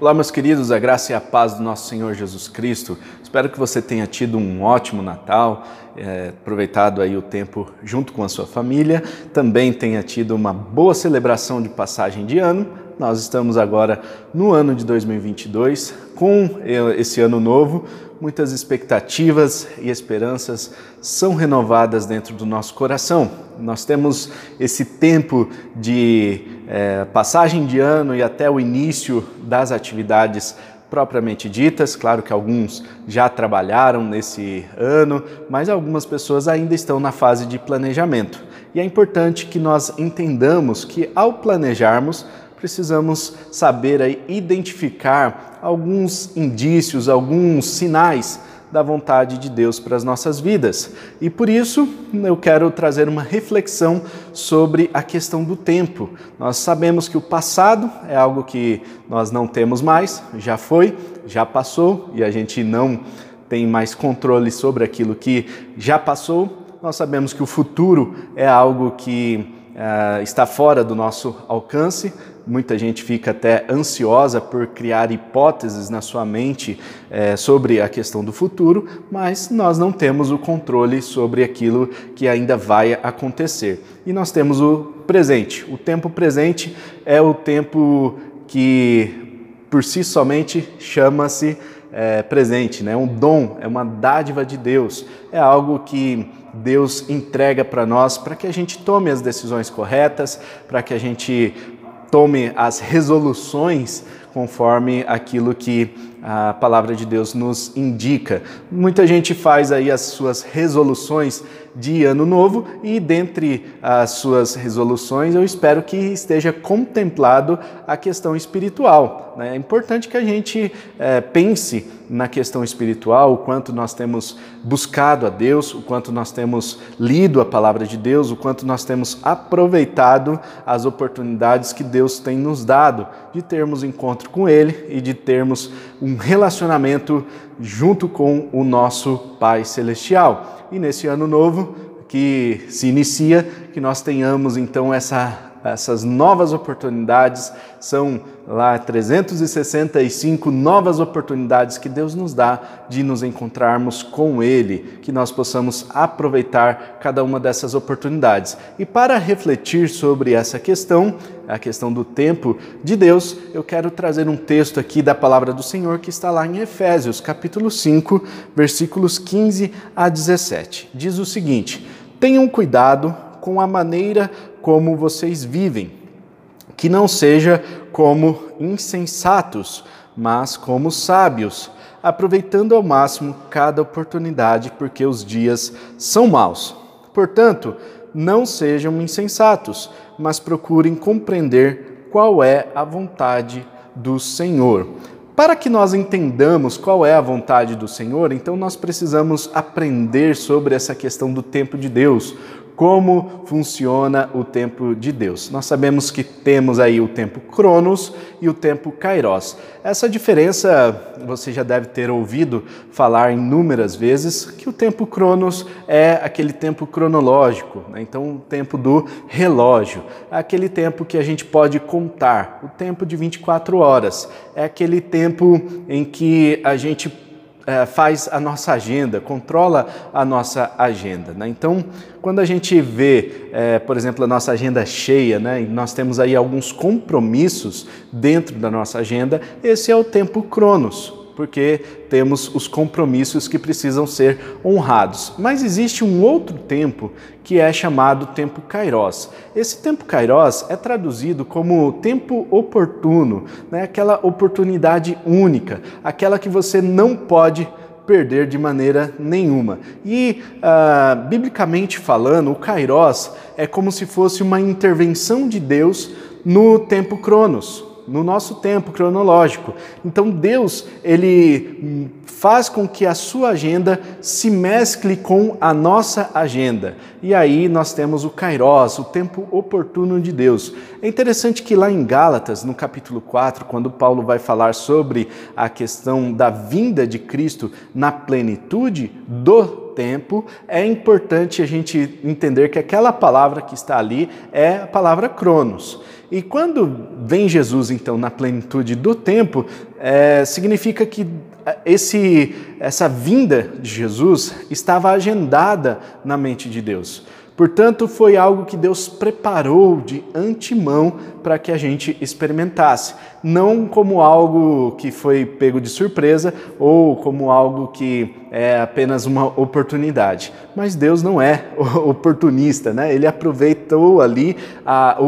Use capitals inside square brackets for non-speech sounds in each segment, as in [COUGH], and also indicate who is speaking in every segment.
Speaker 1: Olá, meus queridos, a graça e a paz do nosso Senhor Jesus Cristo. Espero que você tenha tido um ótimo Natal, é, aproveitado aí o tempo junto com a sua família, também tenha tido uma boa celebração de passagem de ano. Nós estamos agora no ano de 2022, com esse ano novo, muitas expectativas e esperanças são renovadas dentro do nosso coração. Nós temos esse tempo de é, passagem de ano e até o início das atividades propriamente ditas. Claro que alguns já trabalharam nesse ano, mas algumas pessoas ainda estão na fase de planejamento. E é importante que nós entendamos que ao planejarmos, precisamos saber aí, identificar alguns indícios, alguns sinais da vontade de Deus para as nossas vidas. E por isso eu quero trazer uma reflexão sobre a questão do tempo. Nós sabemos que o passado é algo que nós não temos mais, já foi, já passou e a gente não tem mais controle sobre aquilo que já passou. Nós sabemos que o futuro é algo que uh, está fora do nosso alcance, muita gente fica até ansiosa por criar hipóteses na sua mente é, sobre a questão do futuro, mas nós não temos o controle sobre aquilo que ainda vai acontecer. E nós temos o presente. O tempo presente é o tempo que, por si somente, chama-se é, presente, né? um dom, é uma dádiva de Deus, é algo que Deus entrega para nós para que a gente tome as decisões corretas, para que a gente tome as resoluções conforme aquilo que a palavra de Deus nos indica. Muita gente faz aí as suas resoluções de ano novo e dentre as suas resoluções eu espero que esteja contemplado a questão espiritual. Né? É importante que a gente é, pense na questão espiritual, o quanto nós temos buscado a Deus, o quanto nós temos lido a palavra de Deus, o quanto nós temos aproveitado as oportunidades que Deus tem nos dado de termos encontro com Ele e de termos um relacionamento junto com o nosso Pai Celestial. E nesse ano novo que se inicia, que nós tenhamos então essa essas novas oportunidades, são lá 365 novas oportunidades que Deus nos dá de nos encontrarmos com Ele, que nós possamos aproveitar cada uma dessas oportunidades. E para refletir sobre essa questão, a questão do tempo de Deus, eu quero trazer um texto aqui da palavra do Senhor que está lá em Efésios, capítulo 5, versículos 15 a 17. Diz o seguinte: Tenham cuidado com a maneira como vocês vivem, que não seja como insensatos, mas como sábios, aproveitando ao máximo cada oportunidade, porque os dias são maus. Portanto, não sejam insensatos, mas procurem compreender qual é a vontade do Senhor. Para que nós entendamos qual é a vontade do Senhor, então nós precisamos aprender sobre essa questão do tempo de Deus, como funciona o tempo de Deus. Nós sabemos que temos aí o tempo Cronos e o tempo Kairos. Essa diferença você já deve ter ouvido falar inúmeras vezes que o tempo Cronos é aquele tempo cronológico, né? então o tempo do relógio, é aquele tempo que a gente pode contar, o tempo de 24 horas, é aquele tempo em que a gente é, faz a nossa agenda, controla a nossa agenda. Né? Então, quando a gente vê, é, por exemplo, a nossa agenda cheia, né, e nós temos aí alguns compromissos dentro da nossa agenda, esse é o tempo Cronos porque temos os compromissos que precisam ser honrados. Mas existe um outro tempo que é chamado tempo kairos. Esse tempo kairos é traduzido como tempo oportuno, né? aquela oportunidade única, aquela que você não pode perder de maneira nenhuma. E, uh, biblicamente falando, o kairos é como se fosse uma intervenção de Deus no tempo cronos no nosso tempo cronológico. Então Deus, ele faz com que a sua agenda se mescle com a nossa agenda. E aí nós temos o kairos, o tempo oportuno de Deus. É interessante que lá em Gálatas, no capítulo 4, quando Paulo vai falar sobre a questão da vinda de Cristo na plenitude do tempo, é importante a gente entender que aquela palavra que está ali é a palavra cronos. E quando vem Jesus, então, na plenitude do tempo, é, significa que esse, essa vinda de Jesus estava agendada na mente de Deus. Portanto, foi algo que Deus preparou de antemão para que a gente experimentasse, não como algo que foi pego de surpresa ou como algo que é apenas uma oportunidade. Mas Deus não é [LAUGHS] oportunista, né? Ele aproveitou ali,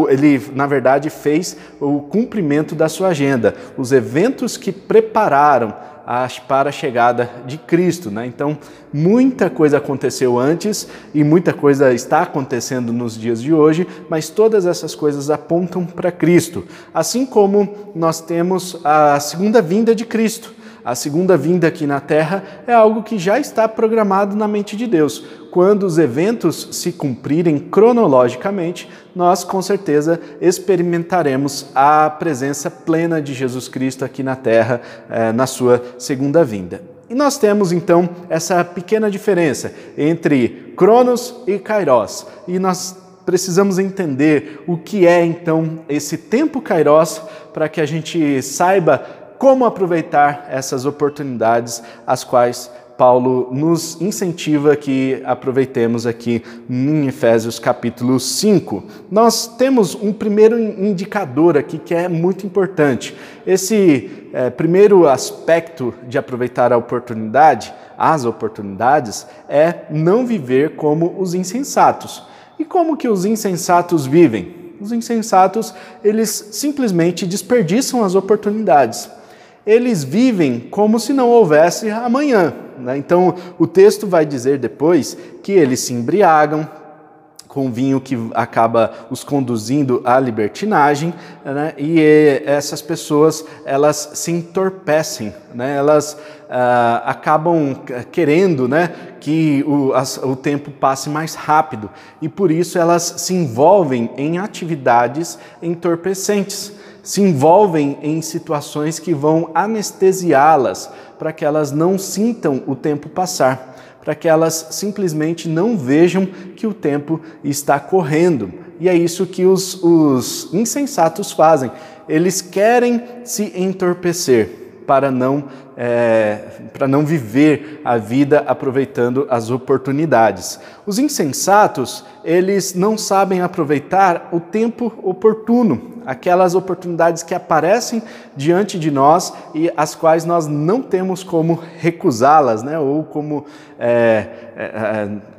Speaker 1: ele na verdade fez o cumprimento da sua agenda, os eventos que prepararam para a chegada de Cristo. Né? Então, muita coisa aconteceu antes e muita coisa está acontecendo nos dias de hoje, mas todas essas coisas apontam para Cristo. Assim como nós temos a segunda vinda de Cristo. A segunda vinda aqui na Terra é algo que já está programado na mente de Deus. Quando os eventos se cumprirem cronologicamente, nós com certeza experimentaremos a presença plena de Jesus Cristo aqui na Terra eh, na sua segunda vinda. E nós temos então essa pequena diferença entre Cronos e Kairos. E nós precisamos entender o que é então esse tempo Kairos para que a gente saiba como aproveitar essas oportunidades, as quais Paulo nos incentiva que aproveitemos aqui em Efésios capítulo 5. Nós temos um primeiro indicador aqui que é muito importante. Esse é, primeiro aspecto de aproveitar a oportunidade, as oportunidades, é não viver como os insensatos. E como que os insensatos vivem? Os insensatos, eles simplesmente desperdiçam as oportunidades eles vivem como se não houvesse amanhã. Né? Então, o texto vai dizer depois que eles se embriagam com vinho que acaba os conduzindo à libertinagem, né? e essas pessoas elas se entorpecem, né? elas ah, acabam querendo né, que o, as, o tempo passe mais rápido e por isso elas se envolvem em atividades entorpecentes se envolvem em situações que vão anestesiá-las para que elas não sintam o tempo passar, para que elas simplesmente não vejam que o tempo está correndo. E é isso que os, os insensatos fazem. Eles querem se entorpecer para não, é, para não viver a vida aproveitando as oportunidades. Os insensatos, eles não sabem aproveitar o tempo oportuno, aquelas oportunidades que aparecem diante de nós e as quais nós não temos como recusá-las, né? ou como. É, é, é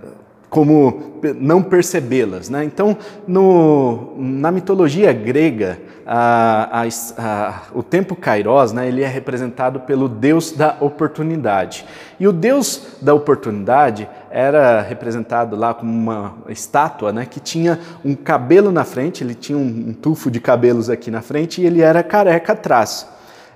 Speaker 1: como não percebê-las. Né? Então, no, na mitologia grega, a, a, a, o tempo kairos né, ele é representado pelo deus da oportunidade. E o deus da oportunidade era representado lá como uma estátua né, que tinha um cabelo na frente, ele tinha um, um tufo de cabelos aqui na frente e ele era careca atrás.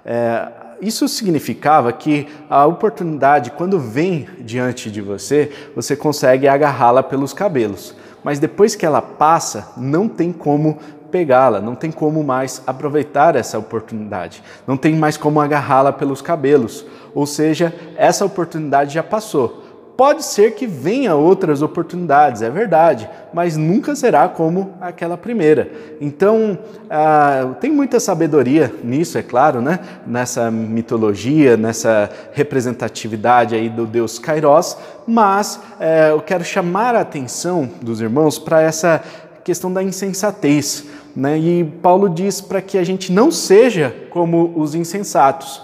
Speaker 1: É, isso significava que a oportunidade, quando vem diante de você, você consegue agarrá-la pelos cabelos. Mas depois que ela passa, não tem como pegá-la, não tem como mais aproveitar essa oportunidade, não tem mais como agarrá-la pelos cabelos. Ou seja, essa oportunidade já passou. Pode ser que venha outras oportunidades, é verdade, mas nunca será como aquela primeira. Então, ah, tem muita sabedoria nisso, é claro, né? nessa mitologia, nessa representatividade aí do deus Kairos, mas eh, eu quero chamar a atenção dos irmãos para essa questão da insensatez. Né? E Paulo diz para que a gente não seja como os insensatos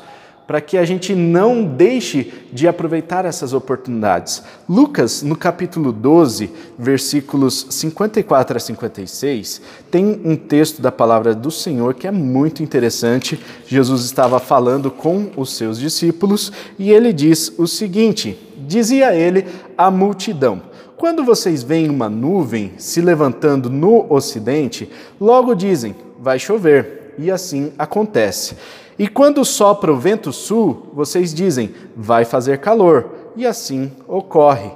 Speaker 1: para que a gente não deixe de aproveitar essas oportunidades. Lucas, no capítulo 12, versículos 54 a 56, tem um texto da palavra do Senhor que é muito interessante. Jesus estava falando com os seus discípulos e ele diz o seguinte: Dizia ele à multidão: Quando vocês veem uma nuvem se levantando no ocidente, logo dizem: vai chover, e assim acontece. E quando sopra o vento sul, vocês dizem, vai fazer calor, e assim ocorre.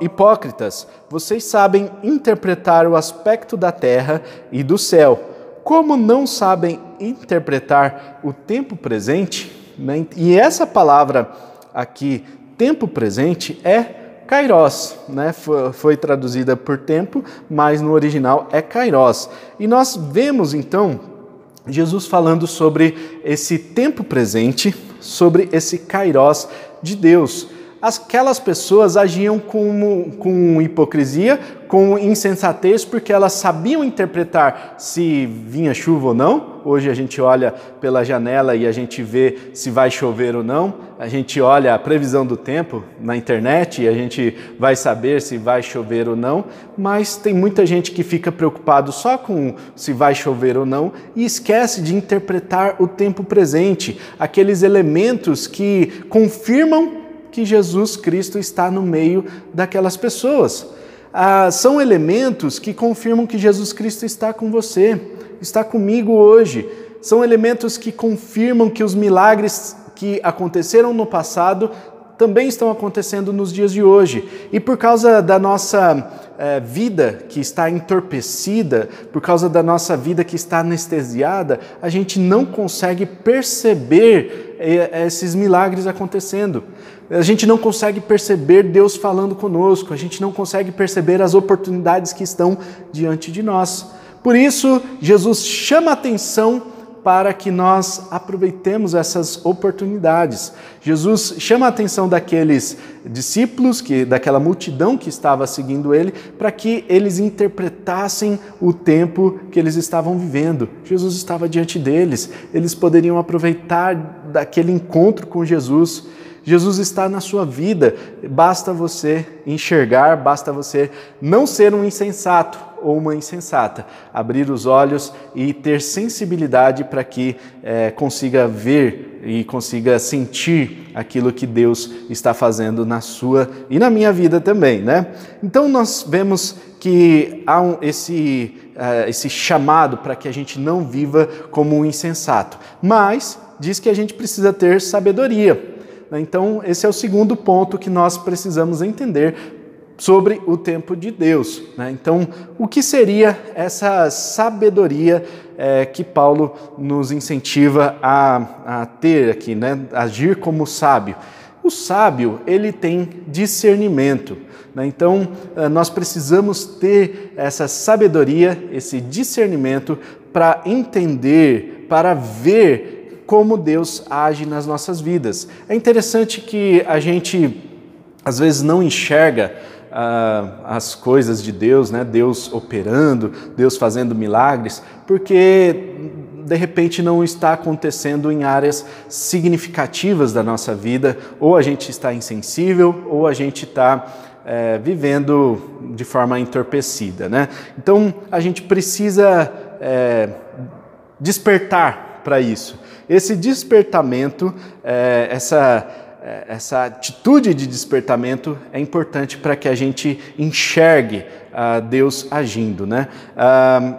Speaker 1: Hipócritas, vocês sabem interpretar o aspecto da terra e do céu. Como não sabem interpretar o tempo presente? Né? E essa palavra aqui, tempo presente, é kairos, né? Foi, foi traduzida por tempo, mas no original é kairos. E nós vemos então Jesus falando sobre esse tempo presente, sobre esse kairos de Deus aquelas pessoas agiam com, com hipocrisia, com insensatez, porque elas sabiam interpretar se vinha chuva ou não. Hoje a gente olha pela janela e a gente vê se vai chover ou não. A gente olha a previsão do tempo na internet e a gente vai saber se vai chover ou não. Mas tem muita gente que fica preocupado só com se vai chover ou não e esquece de interpretar o tempo presente, aqueles elementos que confirmam que Jesus Cristo está no meio daquelas pessoas. Ah, são elementos que confirmam que Jesus Cristo está com você, está comigo hoje. São elementos que confirmam que os milagres que aconteceram no passado também estão acontecendo nos dias de hoje. E por causa da nossa é, vida que está entorpecida, por causa da nossa vida que está anestesiada, a gente não consegue perceber é, esses milagres acontecendo. A gente não consegue perceber Deus falando conosco, a gente não consegue perceber as oportunidades que estão diante de nós. Por isso, Jesus chama atenção para que nós aproveitemos essas oportunidades. Jesus chama a atenção daqueles discípulos, que daquela multidão que estava seguindo ele, para que eles interpretassem o tempo que eles estavam vivendo. Jesus estava diante deles, eles poderiam aproveitar daquele encontro com Jesus. Jesus está na sua vida, basta você enxergar, basta você não ser um insensato, ou uma insensata. Abrir os olhos e ter sensibilidade para que é, consiga ver e consiga sentir aquilo que Deus está fazendo na sua e na minha vida também, né? Então nós vemos que há um, esse, uh, esse chamado para que a gente não viva como um insensato, mas diz que a gente precisa ter sabedoria. Então, esse é o segundo ponto que nós precisamos entender sobre o tempo de Deus. Né? Então, o que seria essa sabedoria é, que Paulo nos incentiva a, a ter aqui, né? agir como sábio? O sábio ele tem discernimento. Né? Então, é, nós precisamos ter essa sabedoria, esse discernimento para entender, para ver como Deus age nas nossas vidas. É interessante que a gente às vezes não enxerga as coisas de Deus, né? Deus operando, Deus fazendo milagres, porque de repente não está acontecendo em áreas significativas da nossa vida, ou a gente está insensível, ou a gente está é, vivendo de forma entorpecida. Né? Então a gente precisa é, despertar para isso. Esse despertamento, é, essa é, essa atitude de despertamento é importante para que a gente enxergue uh, Deus agindo. Né? Uh,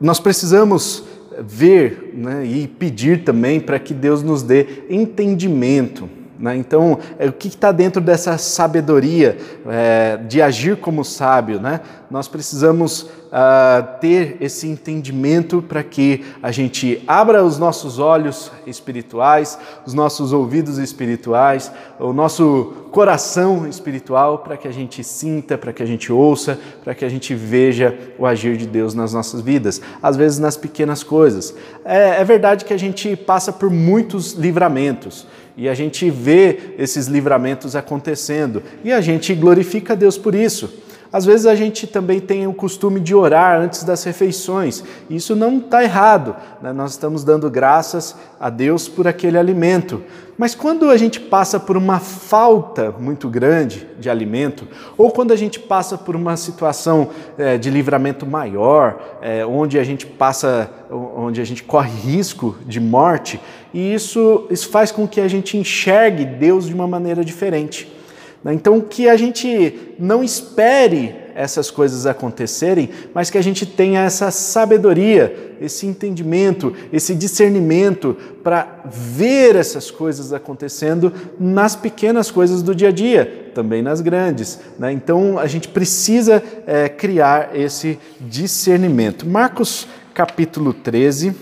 Speaker 1: nós precisamos ver né, e pedir também para que Deus nos dê entendimento. Né? Então, é, o que está dentro dessa sabedoria é, de agir como sábio? Né? Nós precisamos uh, ter esse entendimento para que a gente abra os nossos olhos espirituais, os nossos ouvidos espirituais, o nosso coração espiritual, para que a gente sinta, para que a gente ouça, para que a gente veja o agir de Deus nas nossas vidas, às vezes nas pequenas coisas. É, é verdade que a gente passa por muitos livramentos e a gente vê esses livramentos acontecendo e a gente glorifica Deus por isso. Às vezes a gente também tem o costume de orar antes das refeições. Isso não está errado. Né? Nós estamos dando graças a Deus por aquele alimento. Mas quando a gente passa por uma falta muito grande de alimento, ou quando a gente passa por uma situação é, de livramento maior, é, onde a gente passa, onde a gente corre risco de morte, e isso, isso faz com que a gente enxergue Deus de uma maneira diferente. Né? Então, que a gente não espere essas coisas acontecerem, mas que a gente tenha essa sabedoria, esse entendimento, esse discernimento para ver essas coisas acontecendo nas pequenas coisas do dia a dia, também nas grandes. Né? Então, a gente precisa é, criar esse discernimento. Marcos capítulo 13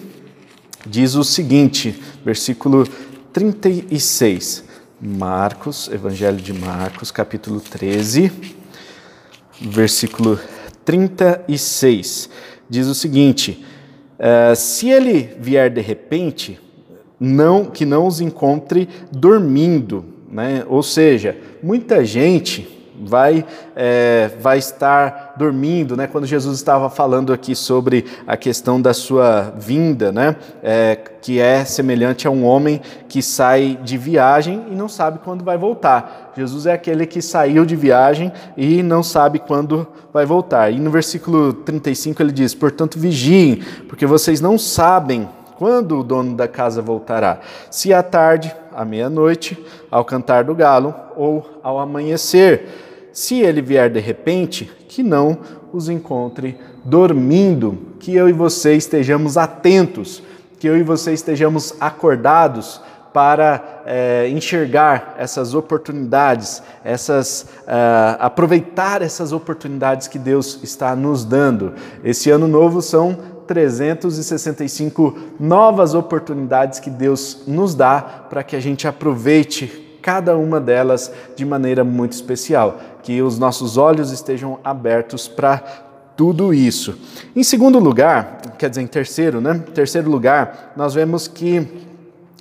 Speaker 1: diz o seguinte, versículo 36. Marcos, Evangelho de Marcos, capítulo 13, versículo 36. Diz o seguinte: uh, Se ele vier de repente, não que não os encontre dormindo, né? Ou seja, muita gente vai, é, vai estar dormindo, né? Quando Jesus estava falando aqui sobre a questão da sua vinda, né? É, que é semelhante a um homem que sai de viagem e não sabe quando vai voltar. Jesus é aquele que saiu de viagem e não sabe quando vai voltar. E no versículo 35 ele diz: Portanto, vigiem, porque vocês não sabem quando o dono da casa voltará, se à tarde, à meia-noite, ao cantar do galo ou ao amanhecer se ele vier de repente, que não os encontre dormindo, que eu e você estejamos atentos, que eu e você estejamos acordados para é, enxergar essas oportunidades, essas uh, aproveitar essas oportunidades que Deus está nos dando. Esse ano novo são 365 novas oportunidades que Deus nos dá para que a gente aproveite cada uma delas de maneira muito especial. Que os nossos olhos estejam abertos para tudo isso. Em segundo lugar, quer dizer, em terceiro, né? Terceiro lugar, nós vemos que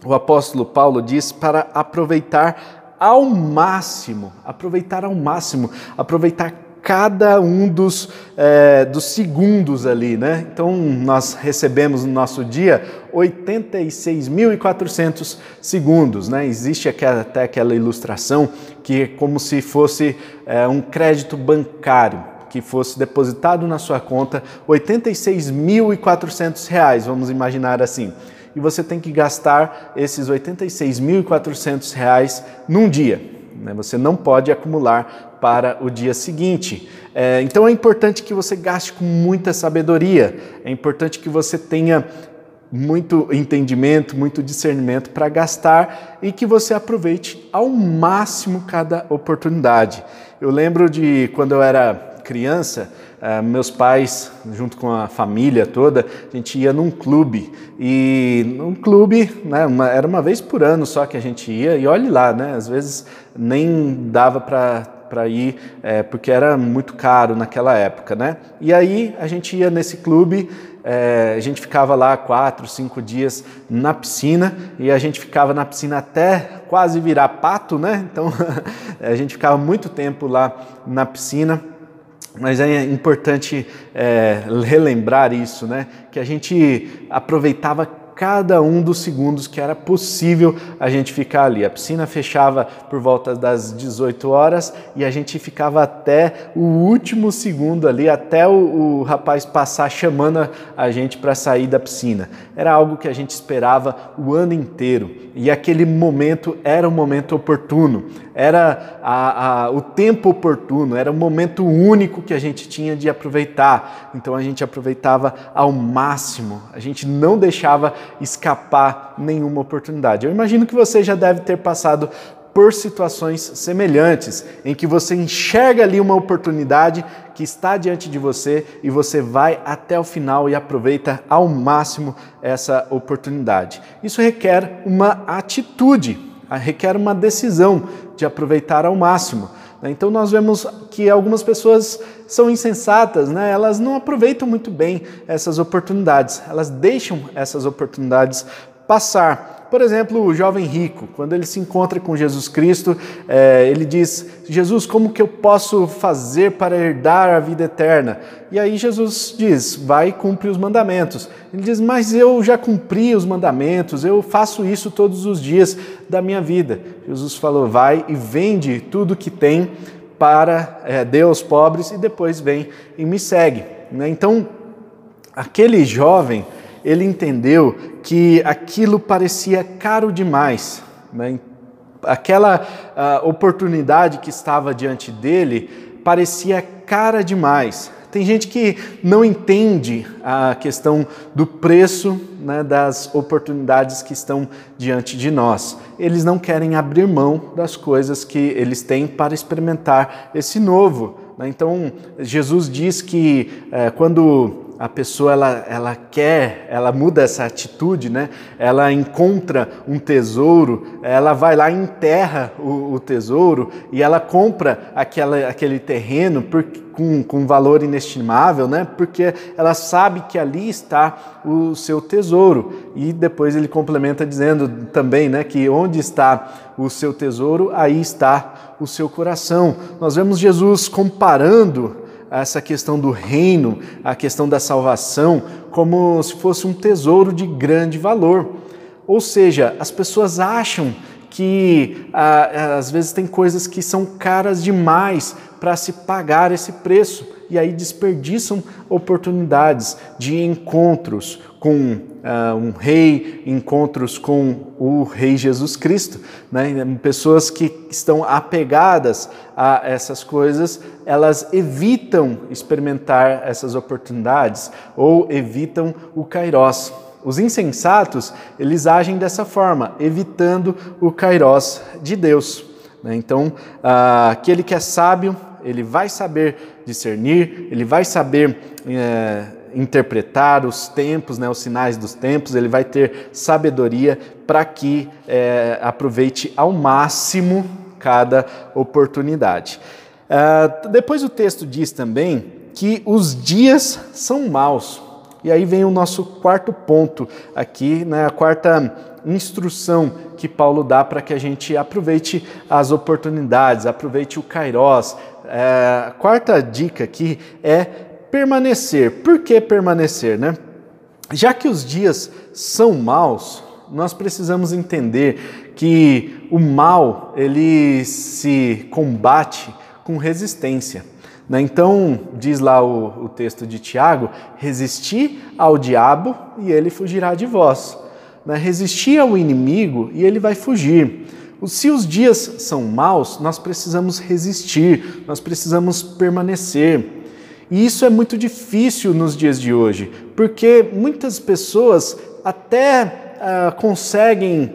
Speaker 1: o apóstolo Paulo diz para aproveitar ao máximo, aproveitar ao máximo, aproveitar cada um dos, é, dos segundos ali, né? Então nós recebemos no nosso dia 86.400 segundos, né? Existe até aquela ilustração que é como se fosse é, um crédito bancário que fosse depositado na sua conta 86.400 reais, vamos imaginar assim. E você tem que gastar esses 86.400 reais num dia. Né? Você não pode acumular para o dia seguinte. É, então é importante que você gaste com muita sabedoria, é importante que você tenha muito entendimento, muito discernimento para gastar e que você aproveite ao máximo cada oportunidade. Eu lembro de quando eu era criança, uh, meus pais, junto com a família toda, a gente ia num clube. E num clube, né, uma, era uma vez por ano só que a gente ia, e olhe lá, né, às vezes nem dava para para ir, é, porque era muito caro naquela época, né? E aí a gente ia nesse clube, é, a gente ficava lá quatro, cinco dias na piscina e a gente ficava na piscina até quase virar pato, né? Então [LAUGHS] a gente ficava muito tempo lá na piscina. Mas é importante é, relembrar isso, né? Que a gente aproveitava cada um dos segundos que era possível a gente ficar ali. A piscina fechava por volta das 18 horas e a gente ficava até o último segundo ali, até o, o rapaz passar chamando a gente para sair da piscina. Era algo que a gente esperava o ano inteiro e aquele momento era o momento oportuno, era a, a, o tempo oportuno, era o momento único que a gente tinha de aproveitar. Então a gente aproveitava ao máximo, a gente não deixava escapar nenhuma oportunidade. Eu imagino que você já deve ter passado por situações semelhantes, em que você enxerga ali uma oportunidade que está diante de você e você vai até o final e aproveita ao máximo essa oportunidade. Isso requer uma atitude, requer uma decisão de aproveitar ao máximo. Né? Então nós vemos que algumas pessoas são insensatas, né? elas não aproveitam muito bem essas oportunidades, elas deixam essas oportunidades passar. Por exemplo, o jovem rico, quando ele se encontra com Jesus Cristo, é, ele diz: Jesus, como que eu posso fazer para herdar a vida eterna? E aí Jesus diz: Vai e cumpre os mandamentos. Ele diz: Mas eu já cumpri os mandamentos, eu faço isso todos os dias da minha vida. Jesus falou: Vai e vende tudo que tem para é, aos pobres e depois vem e me segue. Né? Então, aquele jovem ele entendeu que aquilo parecia caro demais. Né? Aquela uh, oportunidade que estava diante dele parecia cara demais. Tem gente que não entende a questão do preço né, das oportunidades que estão diante de nós. Eles não querem abrir mão das coisas que eles têm para experimentar esse novo. Né? Então, Jesus diz que é, quando a pessoa ela, ela quer, ela muda essa atitude, né? Ela encontra um tesouro, ela vai lá e enterra o, o tesouro e ela compra aquela, aquele terreno por, com, com valor inestimável, né? Porque ela sabe que ali está o seu tesouro. E depois ele complementa dizendo também, né, que onde está o seu tesouro, aí está o seu coração. Nós vemos Jesus comparando essa questão do reino, a questão da salvação, como se fosse um tesouro de grande valor. Ou seja, as pessoas acham que ah, às vezes tem coisas que são caras demais para se pagar esse preço e aí desperdiçam oportunidades de encontros com uh, um rei, encontros com o Rei Jesus Cristo. Né? Pessoas que estão apegadas a essas coisas, elas evitam experimentar essas oportunidades ou evitam o kairós. Os insensatos, eles agem dessa forma, evitando o kairós de Deus. Né? Então, uh, aquele que é sábio, ele vai saber discernir, ele vai saber é, interpretar os tempos, né, os sinais dos tempos, ele vai ter sabedoria para que é, aproveite ao máximo cada oportunidade. Uh, depois o texto diz também que os dias são maus. E aí vem o nosso quarto ponto aqui, né, a quarta instrução que Paulo dá para que a gente aproveite as oportunidades, aproveite o kairós. É, a quarta dica aqui é permanecer. Por que permanecer, né? Já que os dias são maus, nós precisamos entender que o mal ele se combate com resistência. Né? Então, diz lá o, o texto de Tiago: resisti ao diabo e ele fugirá de vós. Né? Resistir ao inimigo e ele vai fugir. Se os dias são maus, nós precisamos resistir, nós precisamos permanecer. E isso é muito difícil nos dias de hoje, porque muitas pessoas até uh, conseguem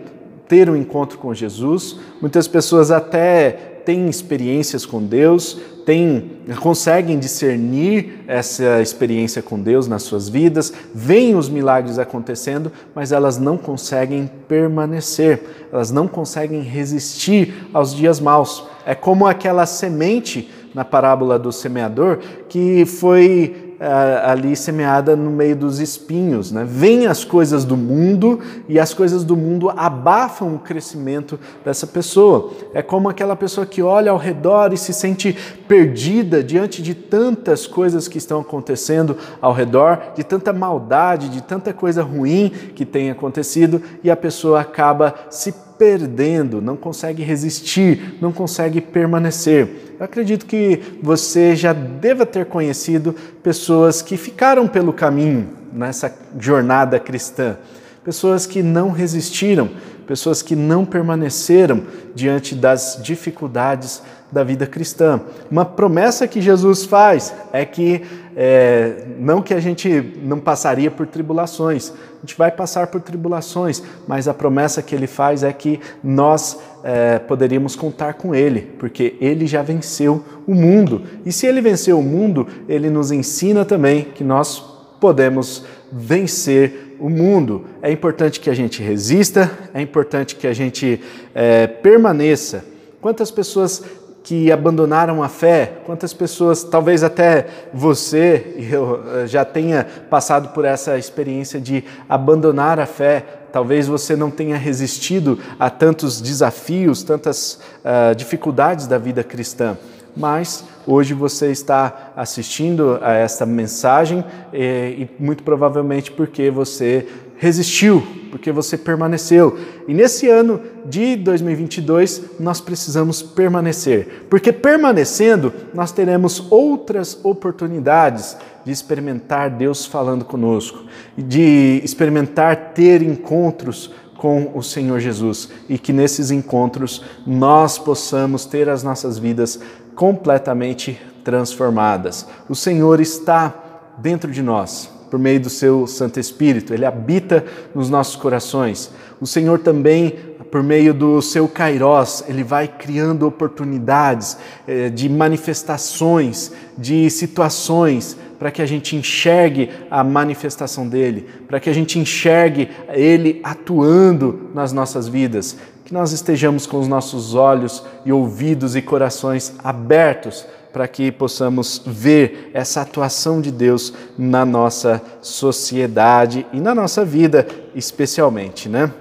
Speaker 1: ter um encontro com Jesus, muitas pessoas até têm experiências com Deus, têm, conseguem discernir essa experiência com Deus nas suas vidas, veem os milagres acontecendo, mas elas não conseguem permanecer, elas não conseguem resistir aos dias maus. É como aquela semente na parábola do semeador, que foi uh, ali semeada no meio dos espinhos. Né? Vêm as coisas do mundo e as coisas do mundo abafam o crescimento dessa pessoa. É como aquela pessoa que olha ao redor e se sente perdida diante de tantas coisas que estão acontecendo ao redor, de tanta maldade, de tanta coisa ruim que tem acontecido e a pessoa acaba se perdendo, não consegue resistir, não consegue permanecer. Eu acredito que você já deva ter conhecido pessoas que ficaram pelo caminho nessa jornada cristã, pessoas que não resistiram, pessoas que não permaneceram diante das dificuldades da vida cristã. Uma promessa que Jesus faz é que é, não que a gente não passaria por tribulações, a gente vai passar por tribulações, mas a promessa que ele faz é que nós é, poderíamos contar com ele, porque ele já venceu o mundo. E se ele venceu o mundo, ele nos ensina também que nós podemos vencer o mundo. É importante que a gente resista, é importante que a gente é, permaneça. Quantas pessoas que abandonaram a fé, quantas pessoas, talvez até você, eu eh, já tenha passado por essa experiência de abandonar a fé, talvez você não tenha resistido a tantos desafios, tantas uh, dificuldades da vida cristã, mas hoje você está assistindo a esta mensagem e, eh, e muito provavelmente porque você resistiu, porque você permaneceu. E nesse ano de 2022, nós precisamos permanecer, porque permanecendo, nós teremos outras oportunidades de experimentar Deus falando conosco, de experimentar ter encontros com o Senhor Jesus e que nesses encontros nós possamos ter as nossas vidas completamente transformadas. O Senhor está dentro de nós por meio do seu Santo Espírito, ele habita nos nossos corações. O Senhor também, por meio do seu Kairós, ele vai criando oportunidades eh, de manifestações, de situações para que a gente enxergue a manifestação dele, para que a gente enxergue ele atuando nas nossas vidas, que nós estejamos com os nossos olhos e ouvidos e corações abertos para que possamos ver essa atuação de Deus na nossa sociedade e na nossa vida, especialmente, né?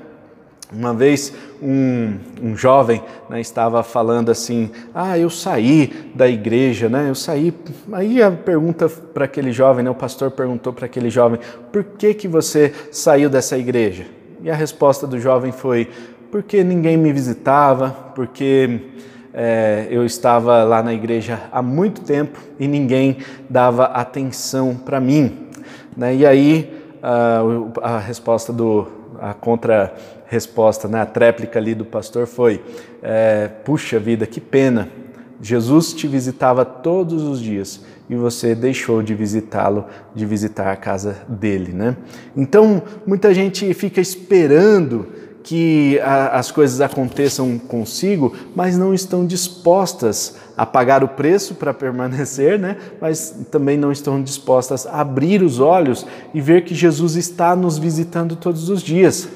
Speaker 1: Uma vez um, um jovem né, estava falando assim: Ah, eu saí da igreja, né? Eu saí. Aí a pergunta para aquele jovem, né, o pastor perguntou para aquele jovem: Por que que você saiu dessa igreja? E a resposta do jovem foi: Porque ninguém me visitava, porque é, eu estava lá na igreja há muito tempo e ninguém dava atenção para mim. Né? E aí a, a resposta do a contra resposta, né, a tréplica ali do pastor foi: é, puxa vida, que pena. Jesus te visitava todos os dias e você deixou de visitá-lo, de visitar a casa dele, né? Então, muita gente fica esperando que a, as coisas aconteçam consigo, mas não estão dispostas a pagar o preço para permanecer, né? Mas também não estão dispostas a abrir os olhos e ver que Jesus está nos visitando todos os dias.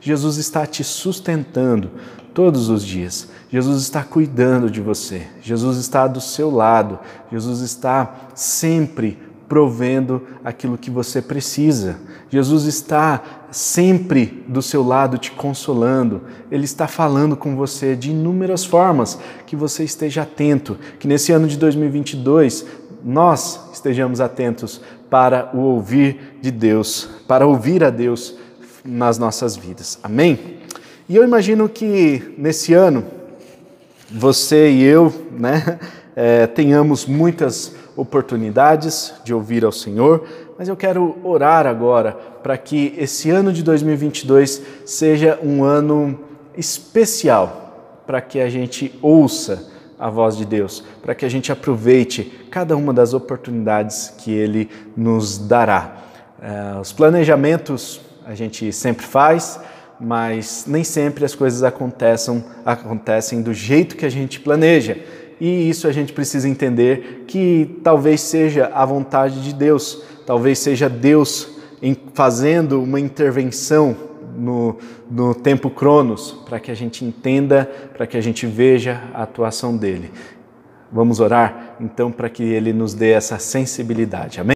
Speaker 1: Jesus está te sustentando todos os dias. Jesus está cuidando de você. Jesus está do seu lado. Jesus está sempre provendo aquilo que você precisa. Jesus está sempre do seu lado te consolando. Ele está falando com você de inúmeras formas. Que você esteja atento, que nesse ano de 2022 nós estejamos atentos para o ouvir de Deus, para ouvir a Deus nas nossas vidas. Amém? E eu imagino que nesse ano, você e eu, né, é, [LAUGHS] tenhamos muitas oportunidades de ouvir ao Senhor, mas eu quero orar agora para que esse ano de 2022 seja um ano especial para que a gente ouça a voz de Deus, para que a gente aproveite cada uma das oportunidades que Ele nos dará. É, os planejamentos a gente sempre faz, mas nem sempre as coisas acontecem, acontecem do jeito que a gente planeja. E isso a gente precisa entender que talvez seja a vontade de Deus, talvez seja Deus fazendo uma intervenção no, no tempo Cronos, para que a gente entenda, para que a gente veja a atuação dele. Vamos orar então para que ele nos dê essa sensibilidade. Amém?